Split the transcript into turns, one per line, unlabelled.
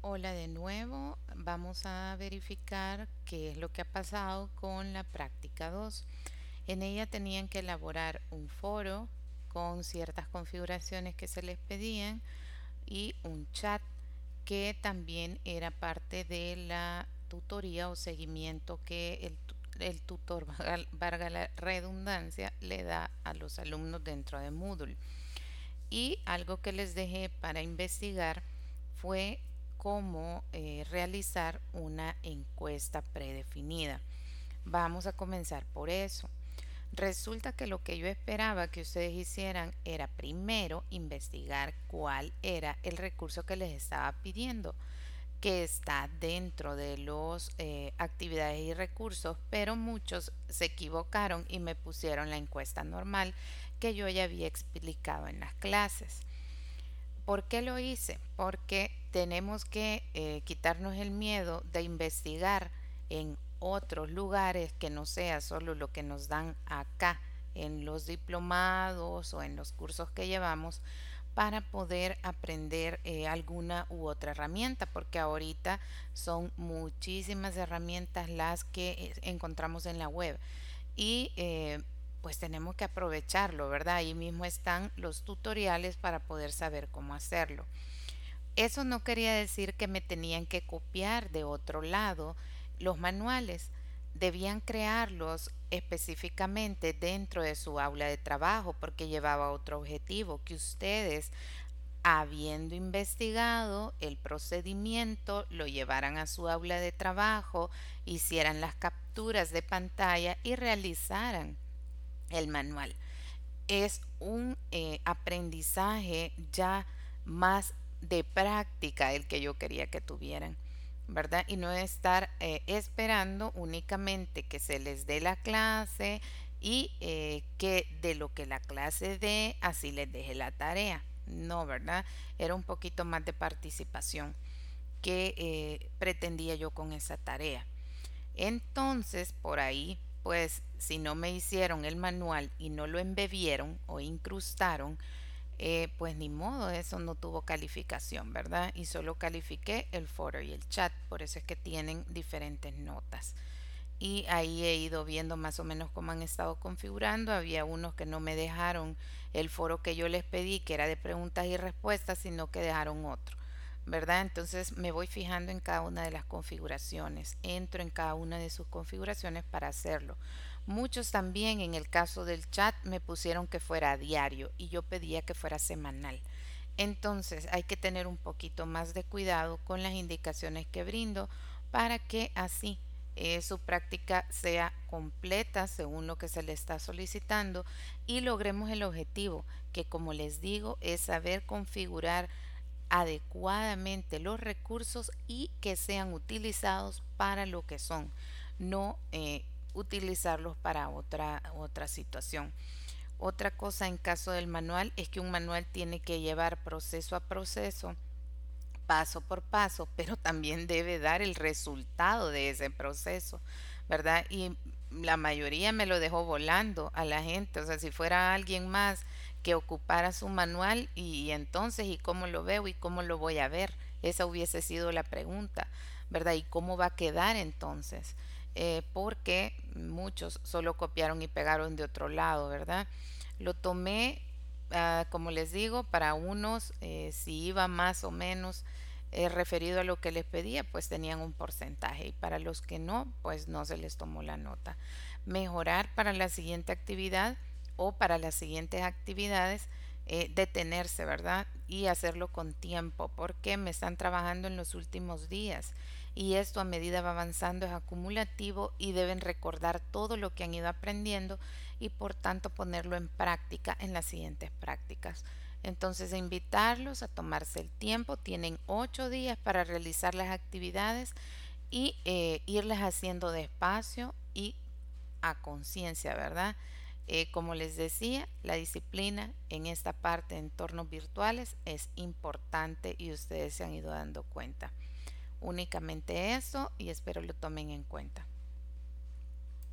Hola de nuevo, vamos a verificar qué es lo que ha pasado con la práctica 2. En ella tenían que elaborar un foro con ciertas configuraciones que se les pedían y un chat que también era parte de la tutoría o seguimiento que el, tutor, valga la redundancia, le da a los alumnos dentro de Moodle. Y algo que les dejé para investigar fue cómo eh, realizar una encuesta predefinida. Vamos a comenzar por eso. Resulta que lo que yo esperaba que ustedes hicieran era primero investigar cuál era el recurso que les estaba pidiendo, que está dentro de los eh, actividades y recursos, pero muchos se equivocaron y me pusieron la encuesta normal que yo ya había explicado en las clases. ¿Por qué lo hice? Porque tenemos que eh, quitarnos el miedo de investigar en otros lugares que no sea solo lo que nos dan acá en los diplomados o en los cursos que llevamos para poder aprender eh, alguna u otra herramienta, porque ahorita son muchísimas herramientas las que eh, encontramos en la web. Y pues tenemos que aprovecharlo, ¿verdad? Ahí mismo están los tutoriales para poder saber cómo hacerlo. Eso no quería decir que me tenían que copiar de otro lado los manuales. Debían crearlos específicamente dentro de su aula de trabajo porque llevaba otro objetivo, que ustedes, habiendo investigado el procedimiento, lo llevaran a su aula de trabajo, hicieran las capturas de pantalla y realizaran el manual. Es un eh, aprendizaje ya más de práctica el que yo quería que tuvieran, ¿verdad? Y no estar eh, esperando únicamente que se les dé la clase y eh, que de lo que la clase dé, así les deje la tarea. No, ¿verdad? Era un poquito más de participación que pretendía yo con esa tarea. Entonces, por ahí pues si no me hicieron el manual y no lo embebieron o incrustaron, eh, pues ni modo, eso no tuvo calificación, ¿verdad? Y solo califiqué el foro y el chat, por eso es que tienen diferentes notas. Y ahí he ido viendo más o menos cómo han estado configurando. Había unos que no me dejaron el foro que yo les pedí, que era de preguntas y respuestas, sino que dejaron otro. ¿Verdad? Entonces me voy fijando en cada una de las configuraciones, entro en cada una de sus configuraciones para hacerlo. Muchos también en el caso del chat me pusieron que fuera diario y yo pedía que fuera semanal. Entonces hay que tener un poquito más de cuidado con las indicaciones que brindo para que así eh, su práctica sea completa según lo que se le está solicitando y logremos el objetivo que como les digo es saber configurar adecuadamente los recursos y que sean utilizados para lo que son, no eh, utilizarlos para otra, otra situación. Otra cosa en caso del manual es que un manual tiene que llevar proceso a proceso, paso por paso, pero también debe dar el resultado de ese proceso, ¿verdad? Y la mayoría me lo dejó volando a la gente, o sea, si fuera alguien más que ocupara su manual y, entonces, ¿y cómo lo veo y cómo lo voy a ver? Esa hubiese sido la pregunta, ¿verdad? ¿Y cómo va a quedar entonces? Eh, porque muchos solo copiaron y pegaron de otro lado, ¿verdad? Lo tomé, ah, como les digo, para unos, eh, si iba más o menos eh, referido a lo que les pedía, pues tenían un porcentaje y para los que no, pues no se les tomó la nota. Mejorar para la siguiente actividad o para las siguientes actividades eh, detenerse, ¿verdad? Y hacerlo con tiempo, porque me están trabajando en los últimos días y esto a medida va avanzando es acumulativo y deben recordar todo lo que han ido aprendiendo y por tanto ponerlo en práctica en las siguientes prácticas. Entonces invitarlos a tomarse el tiempo, tienen ocho días para realizar las actividades y eh, irlas haciendo despacio y a conciencia, ¿verdad? Eh, como les decía, la disciplina en esta parte de entornos virtuales es importante y ustedes se han ido dando cuenta. Únicamente eso y espero lo tomen en cuenta.